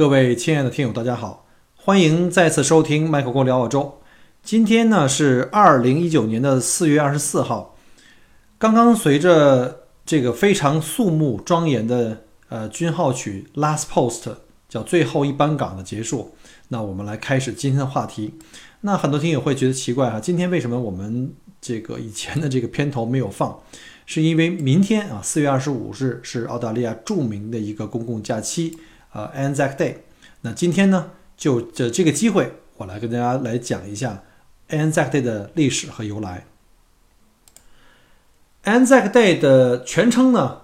各位亲爱的听友，大家好，欢迎再次收听麦克锅聊澳洲。今天呢是二零一九年的四月二十四号，刚刚随着这个非常肃穆庄严的呃军号曲《Last Post》叫最后一班岗的结束，那我们来开始今天的话题。那很多听友会觉得奇怪哈，今天为什么我们这个以前的这个片头没有放？是因为明天啊，四月二十五日是澳大利亚著名的一个公共假期，呃，Anzac Day。那今天呢，就这这个机会，我来跟大家来讲一下 Anzac Day 的历史和由来。Anzac Day 的全称呢，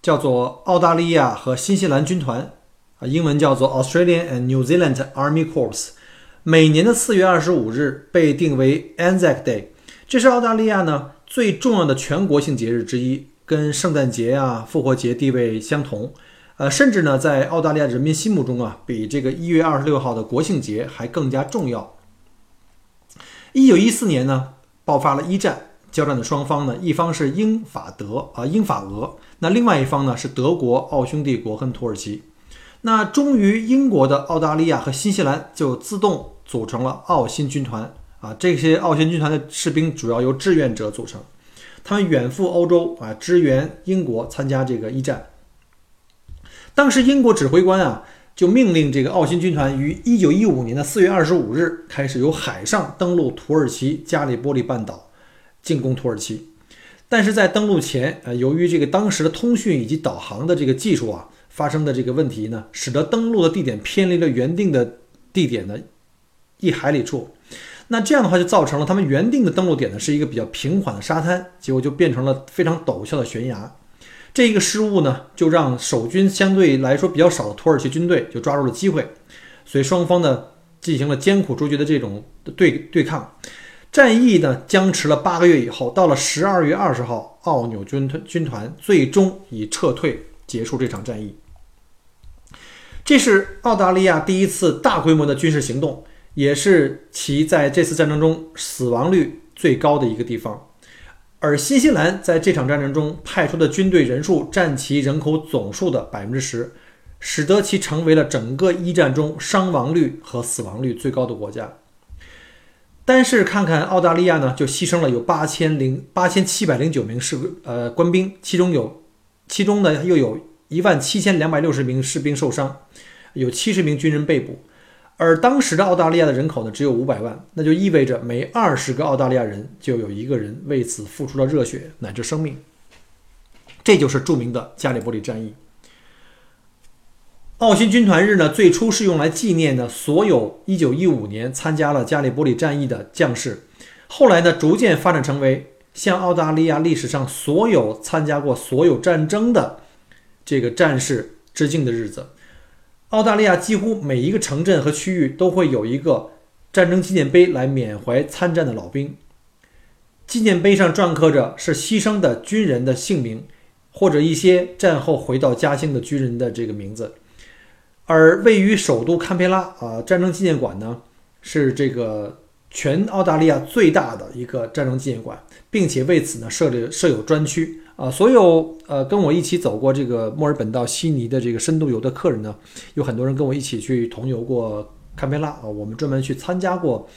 叫做澳大利亚和新西兰军团，啊，英文叫做 Australian and New Zealand Army Corps。每年的四月二十五日被定为 Anzac Day，这是澳大利亚呢。最重要的全国性节日之一，跟圣诞节啊、复活节地位相同，呃，甚至呢，在澳大利亚人民心目中啊，比这个一月二十六号的国庆节还更加重要。一九一四年呢，爆发了一战，交战的双方呢，一方是英法德啊，英法俄，那另外一方呢是德国、奥匈帝国和土耳其。那终于，英国的澳大利亚和新西兰就自动组成了澳新军团。啊，这些澳新军团的士兵主要由志愿者组成，他们远赴欧洲啊，支援英国参加这个一战。当时英国指挥官啊，就命令这个澳新军团于一九一五年的四月二十五日开始由海上登陆土耳其加里波利半岛，进攻土耳其。但是在登陆前，呃，由于这个当时的通讯以及导航的这个技术啊发生的这个问题呢，使得登陆的地点偏离了原定的地点的一海里处。那这样的话，就造成了他们原定的登陆点呢是一个比较平缓的沙滩，结果就变成了非常陡峭的悬崖。这一个失误呢，就让守军相对来说比较少的土耳其军队就抓住了机会，所以双方呢进行了艰苦卓绝的这种对对抗。战役呢僵持了八个月以后，到了十二月二十号，奥纽军团军团最终以撤退结束这场战役。这是澳大利亚第一次大规模的军事行动。也是其在这次战争中死亡率最高的一个地方，而新西兰在这场战争中派出的军队人数占其人口总数的百分之十，使得其成为了整个一战中伤亡率和死亡率最高的国家。但是看看澳大利亚呢，就牺牲了有八千零八千七百零九名士呃官兵，其中有其中呢又有一万七千两百六十名士兵受伤，有七十名军人被捕。而当时的澳大利亚的人口呢，只有五百万，那就意味着每二十个澳大利亚人就有一个人为此付出了热血乃至生命。这就是著名的加里波利战役。澳新军团日呢，最初是用来纪念呢所有1915年参加了加里波利战役的将士，后来呢，逐渐发展成为向澳大利亚历史上所有参加过所有战争的这个战士致敬的日子。澳大利亚几乎每一个城镇和区域都会有一个战争纪念碑来缅怀参战的老兵。纪念碑上篆刻着是牺牲的军人的姓名，或者一些战后回到家乡的军人的这个名字。而位于首都堪培拉啊，战争纪念馆呢，是这个全澳大利亚最大的一个战争纪念馆，并且为此呢设立设有专区。啊，所有呃跟我一起走过这个墨尔本到悉尼的这个深度游的客人呢，有很多人跟我一起去同游过堪培拉啊，我们专门去参加过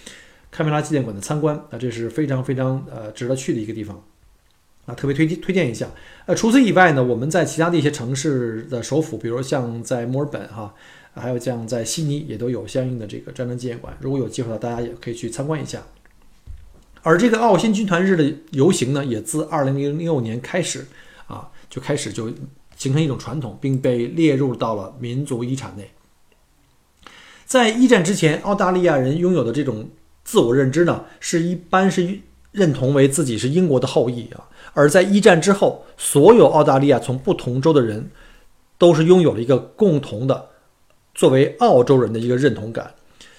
堪培拉纪念馆的参观啊，这是非常非常呃值得去的一个地方啊，特别推荐推荐一下。呃，除此以外呢，我们在其他的一些城市的首府，比如像在墨尔本哈，还有像在悉尼也都有相应的这个战争纪念馆，如果有机会的，大家也可以去参观一下。而这个澳新军团日的游行呢，也自二零零六年开始，啊，就开始就形成一种传统，并被列入到了民族遗产内。在一战之前，澳大利亚人拥有的这种自我认知呢，是一般是认同为自己是英国的后裔啊。而在一战之后，所有澳大利亚从不同州的人，都是拥有了一个共同的作为澳洲人的一个认同感。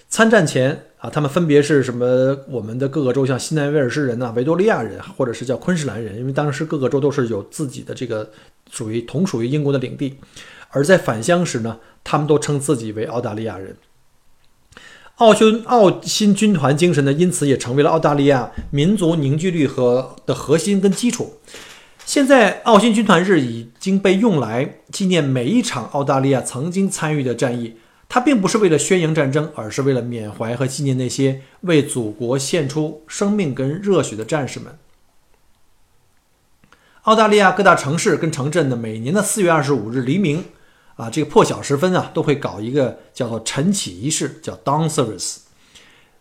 参战前。啊，他们分别是什么？我们的各个州，像新南威尔士人呐、维多利亚人，或者是叫昆士兰人，因为当时各个州都是有自己的这个属于同属于英国的领地。而在返乡时呢，他们都称自己为澳大利亚人。澳新澳新军团精神呢，因此也成为了澳大利亚民族凝聚力和的核心跟基础。现在，澳新军团日已经被用来纪念每一场澳大利亚曾经参与的战役。它并不是为了宣扬战争，而是为了缅怀和纪念那些为祖国献出生命跟热血的战士们。澳大利亚各大城市跟城镇呢，每年的四月二十五日黎明，啊，这个破晓时分啊，都会搞一个叫做晨起仪式，叫 Dawn Service。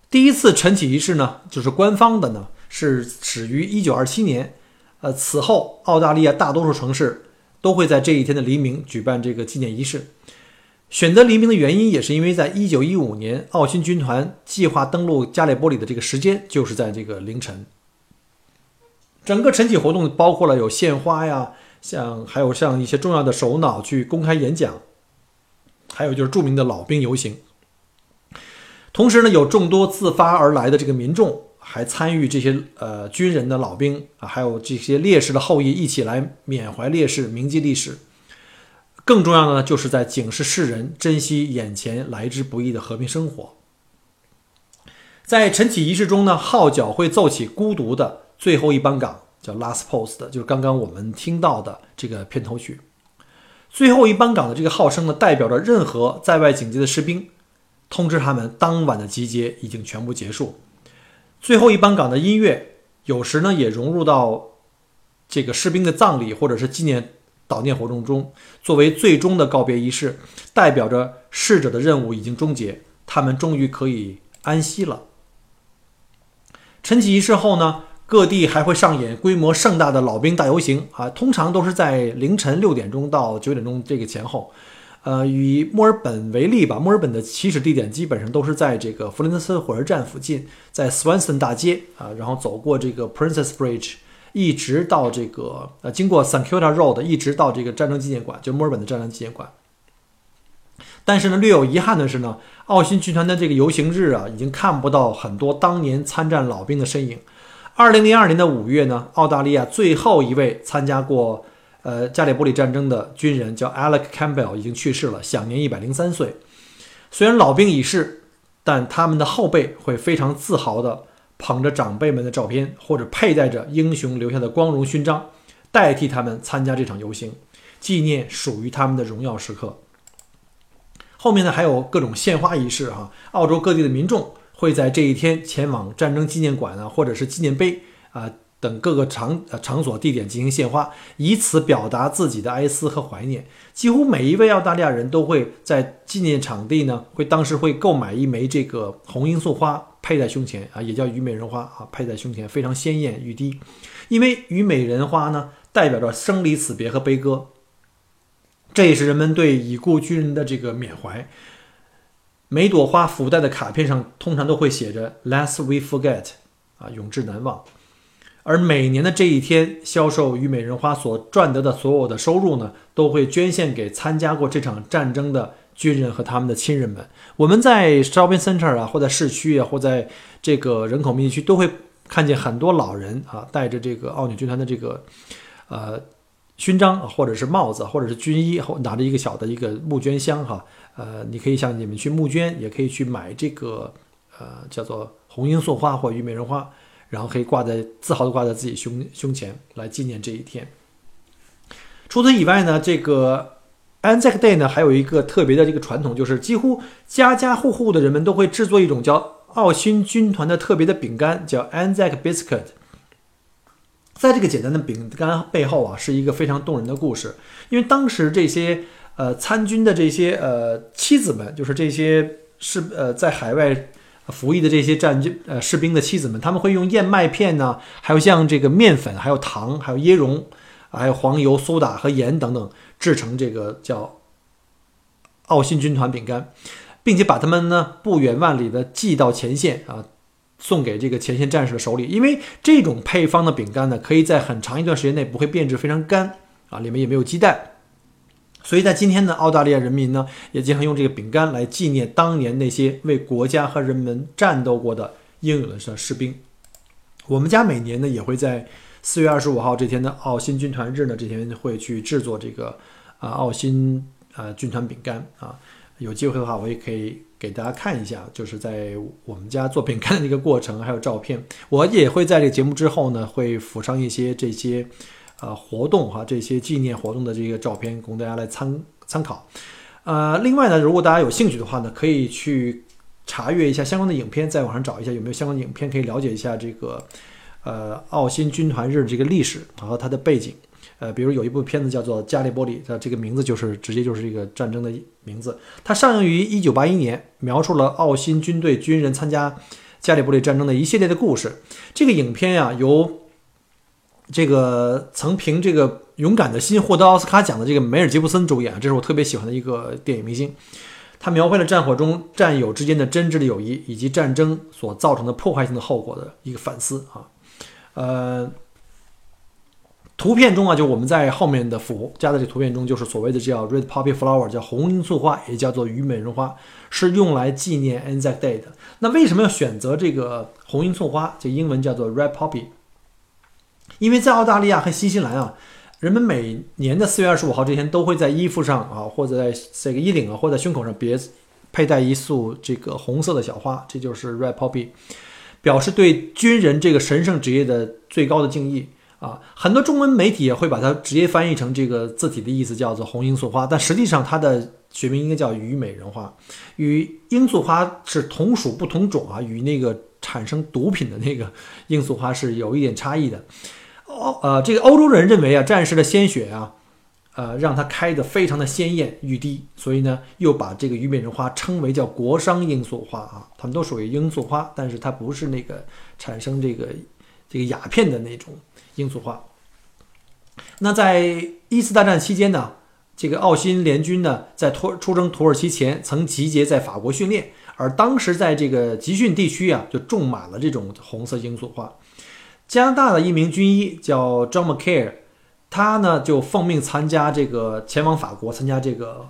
第一次晨起仪式呢，就是官方的呢，是始于一九二七年。呃，此后澳大利亚大多数城市都会在这一天的黎明举办这个纪念仪式。选择黎明的原因，也是因为在一九一五年，澳新军团计划登陆加里波里的这个时间就是在这个凌晨。整个晨起活动包括了有献花呀，像还有像一些重要的首脑去公开演讲，还有就是著名的老兵游行。同时呢，有众多自发而来的这个民众。还参与这些呃军人的老兵啊，还有这些烈士的后裔一起来缅怀烈士、铭记历史。更重要的呢，就是在警示世人珍惜眼前来之不易的和平生活。在晨起仪式中呢，号角会奏起孤独的最后一班岗，叫 Last Post，就是刚刚我们听到的这个片头曲。最后一班岗的这个号声呢，代表着任何在外警戒的士兵，通知他们当晚的集结已经全部结束。最后一班岗的音乐，有时呢也融入到这个士兵的葬礼或者是纪念悼念活动中，作为最终的告别仪式，代表着逝者的任务已经终结，他们终于可以安息了。晨起仪式后呢，各地还会上演规模盛大的老兵大游行啊，通常都是在凌晨六点钟到九点钟这个前后。呃，以墨尔本为例吧，墨尔本的起始地点基本上都是在这个弗林德斯火车站附近，在 Swanston 大街啊，然后走过这个 Princess Bridge，一直到这个呃，经过 St Kilda Road，一直到这个战争纪念馆，就墨尔本的战争纪念馆。但是呢，略有遗憾的是呢，澳新军团的这个游行日啊，已经看不到很多当年参战老兵的身影。二零零二年的五月呢，澳大利亚最后一位参加过。呃，加里波里战争的军人叫 Alec Campbell，已经去世了，享年一百零三岁。虽然老兵已逝，但他们的后辈会非常自豪地捧着长辈们的照片，或者佩戴着英雄留下的光荣勋章，代替他们参加这场游行，纪念属于他们的荣耀时刻。后面呢，还有各种献花仪式哈，澳洲各地的民众会在这一天前往战争纪念馆啊，或者是纪念碑啊。等各个场呃场所地点进行献花，以此表达自己的哀思和怀念。几乎每一位澳大利亚人都会在纪念场地呢，会当时会购买一枚这个红罂粟花，佩在胸前啊，也叫虞美人花啊，佩在胸前非常鲜艳欲滴。因为虞美人花呢，代表着生离死别和悲歌，这也是人们对已故军人的这个缅怀。每朵花附带的卡片上通常都会写着 “Lest we forget”，啊，永志难忘。而每年的这一天，销售虞美人花所赚得的所有的收入呢，都会捐献给参加过这场战争的军人和他们的亲人们。我们在 shopping center 啊，或在市区啊，或在这个人口密集区，都会看见很多老人啊，带着这个奥女军团的这个呃勋章，或者是帽子，或者是军衣，或拿着一个小的一个募捐箱哈。呃，你可以向你们去募捐，也可以去买这个呃叫做红罂粟花或虞美人花。然后可以挂在自豪的挂在自己胸胸前来纪念这一天。除此以外呢，这个 Anzac Day 呢还有一个特别的这个传统，就是几乎家家户户的人们都会制作一种叫澳新军团的特别的饼干，叫 Anzac Biscuit。在这个简单的饼干背后啊，是一个非常动人的故事，因为当时这些呃参军的这些呃妻子们，就是这些是呃在海外。服役的这些战军呃士兵的妻子们，他们会用燕麦片呢，还有像这个面粉，还有糖，还有椰蓉，还有黄油、苏打和盐等等，制成这个叫奥新军团饼干，并且把它们呢不远万里的寄到前线啊，送给这个前线战士的手里。因为这种配方的饼干呢，可以在很长一段时间内不会变质，非常干啊，里面也没有鸡蛋。所以在今天呢，澳大利亚人民呢也经常用这个饼干来纪念当年那些为国家和人们战斗过的英勇的士兵。我们家每年呢也会在四月二十五号这天的澳新军团日呢，这天会去制作这个啊澳新啊军团饼干啊。有机会的话，我也可以给大家看一下，就是在我们家做饼干的一个过程，还有照片。我也会在这个节目之后呢，会附上一些这些。呃，活动哈，这些纪念活动的这个照片供大家来参参考。呃，另外呢，如果大家有兴趣的话呢，可以去查阅一下相关的影片，在网上找一下有没有相关的影片，可以了解一下这个呃澳新军团日这个历史和它的背景。呃，比如有一部片子叫做《加利波利》，它这个名字就是直接就是一个战争的名字。它上映于一九八一年，描述了澳新军队军人参加加利波利战争的一系列的故事。这个影片呀，由这个曾凭这个《勇敢的心》获得奥斯卡奖的这个梅尔吉布森主演，这是我特别喜欢的一个电影明星。他描绘了战火中战友之间的真挚的友谊，以及战争所造成的破坏性的后果的一个反思啊，呃。图片中啊，就我们在后面的附加的这图片中，就是所谓的叫 red poppy flower，叫红罂粟花，也叫做虞美人花，是用来纪念 Anzac Day 的。那为什么要选择这个红罂粟花？这英文叫做 red poppy。因为在澳大利亚和新西兰啊，人们每年的四月二十五号这天都会在衣服上啊，或者在这个衣领啊，或者胸口上别佩戴一束这个红色的小花，这就是 red poppy，表示对军人这个神圣职业的最高的敬意。啊，很多中文媒体也会把它直接翻译成这个字体的意思，叫做红罂粟花，但实际上它的学名应该叫虞美人花，与罂粟花是同属不同种啊，与那个产生毒品的那个罂粟花是有一点差异的。欧呃，这个欧洲人认为啊，战士的鲜血啊，呃，让它开得非常的鲜艳欲滴，所以呢，又把这个虞美人花称为叫国殇罂粟花啊，它们都属于罂粟花，但是它不是那个产生这个这个鸦片的那种。罂粟花。那在一次大战期间呢，这个奥新联军呢，在出出征土耳其前，曾集结在法国训练，而当时在这个集训地区啊，就种满了这种红色罂粟花。加拿大的一名军医叫 John McCare，他呢就奉命参加这个前往法国参加这个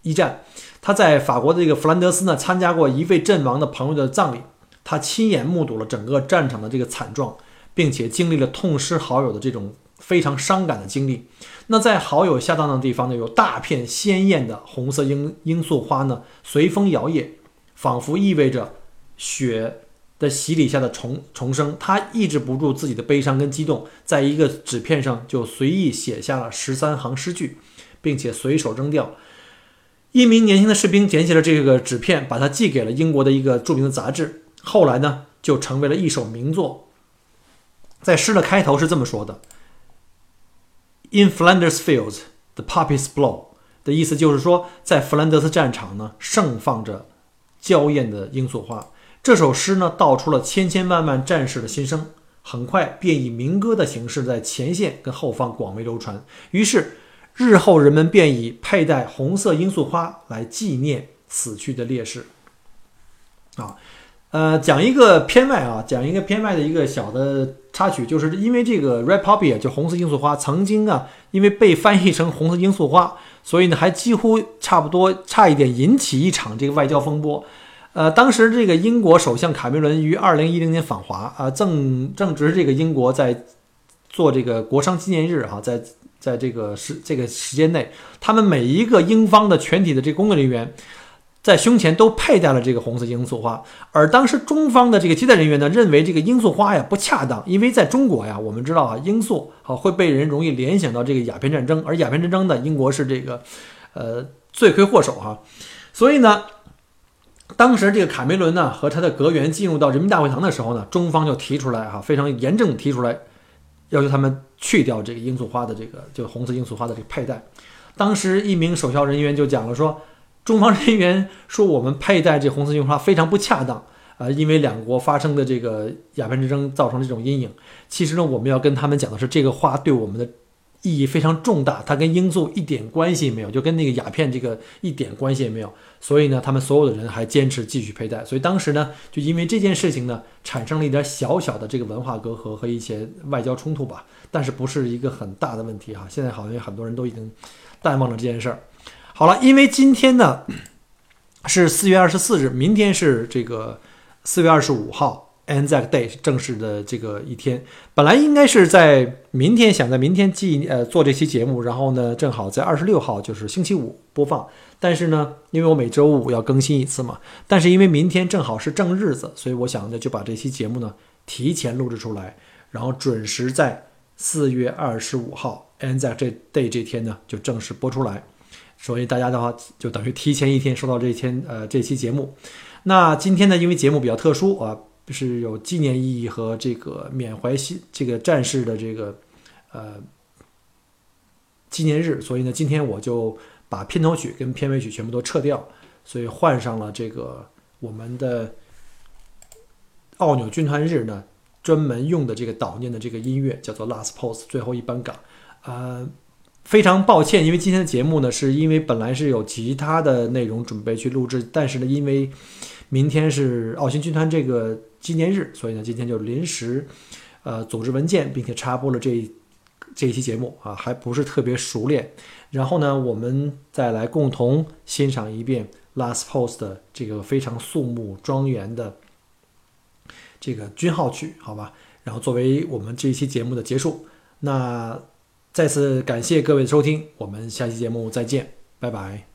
一战。他在法国的这个弗兰德斯呢，参加过一位阵亡的朋友的葬礼，他亲眼目睹了整个战场的这个惨状。并且经历了痛失好友的这种非常伤感的经历。那在好友下葬的地方呢，有大片鲜艳的红色罂罂粟花呢，随风摇曳，仿佛意味着雪的洗礼下的重重生。他抑制不住自己的悲伤跟激动，在一个纸片上就随意写下了十三行诗句，并且随手扔掉。一名年轻的士兵捡起了这个纸片，把它寄给了英国的一个著名的杂志。后来呢，就成为了一首名作。在诗的开头是这么说的：“In Flanders fields, the poppies blow。”的意思就是说，在弗兰德斯战场呢，盛放着娇艳的罂粟花。这首诗呢，道出了千千万万战士的心声，很快便以民歌的形式在前线跟后方广为流传。于是，日后人们便以佩戴红色罂粟花来纪念死去的烈士。啊。呃，讲一个片外啊，讲一个片外的一个小的插曲，就是因为这个 red poppy，就红色罂粟花，曾经啊，因为被翻译成红色罂粟花，所以呢，还几乎差不多差一点引起一场这个外交风波。呃，当时这个英国首相卡梅伦于二零一零年访华啊，正正值这个英国在做这个国殇纪念日啊，在在这个时这个时间内，他们每一个英方的全体的这个工作人员。在胸前都佩戴了这个红色罂粟花，而当时中方的这个接待人员呢，认为这个罂粟花呀不恰当，因为在中国呀，我们知道啊，罂粟啊会被人容易联想到这个鸦片战争，而鸦片战争呢，英国是这个呃罪魁祸首哈，所以呢，当时这个卡梅伦呢和他的阁员进入到人民大会堂的时候呢，中方就提出来哈，非常严正提出来，要求他们去掉这个罂粟花的这个就红色罂粟花的这个佩戴，当时一名首相人员就讲了说。中方人员说，我们佩戴这红色罂粟花非常不恰当啊，因为两国发生的这个鸦片战争造成这种阴影。其实呢，我们要跟他们讲的是，这个花对我们的意义非常重大，它跟罂粟一点关系也没有，就跟那个鸦片这个一点关系也没有。所以呢，他们所有的人还坚持继续佩戴。所以当时呢，就因为这件事情呢，产生了一点小小的这个文化隔阂和一些外交冲突吧，但是不是一个很大的问题哈。现在好像有很多人都已经淡忘了这件事儿。好了，因为今天呢是四月二十四日，明天是这个四月二十五号，Anzac Day 正式的这个一天。本来应该是在明天，想在明天记呃做这期节目，然后呢正好在二十六号就是星期五播放。但是呢，因为我每周五要更新一次嘛，但是因为明天正好是正日子，所以我想呢就把这期节目呢提前录制出来，然后准时在四月二十五号 Anzac Day 这天呢就正式播出来。所以大家的话就等于提前一天收到这天呃这期节目。那今天呢，因为节目比较特殊啊，就是有纪念意义和这个缅怀西这个战士的这个呃纪念日，所以呢，今天我就把片头曲跟片尾曲全部都撤掉，所以换上了这个我们的奥纽军团日呢专门用的这个悼念的这个音乐，叫做《Last Post》最后一班岗。呃，非常抱歉，因为今天的节目呢，是因为本来是有其他的内容准备去录制，但是呢，因为明天是奥新军团这个纪念日，所以呢，今天就临时呃组织文件，并且插播了这这一期节目啊，还不是特别熟练。然后呢，我们再来共同欣赏一遍《Last Post》的这个非常肃穆庄严的这个军号曲，好吧？然后作为我们这一期节目的结束，那再次感谢各位的收听，我们下期节目再见，拜拜。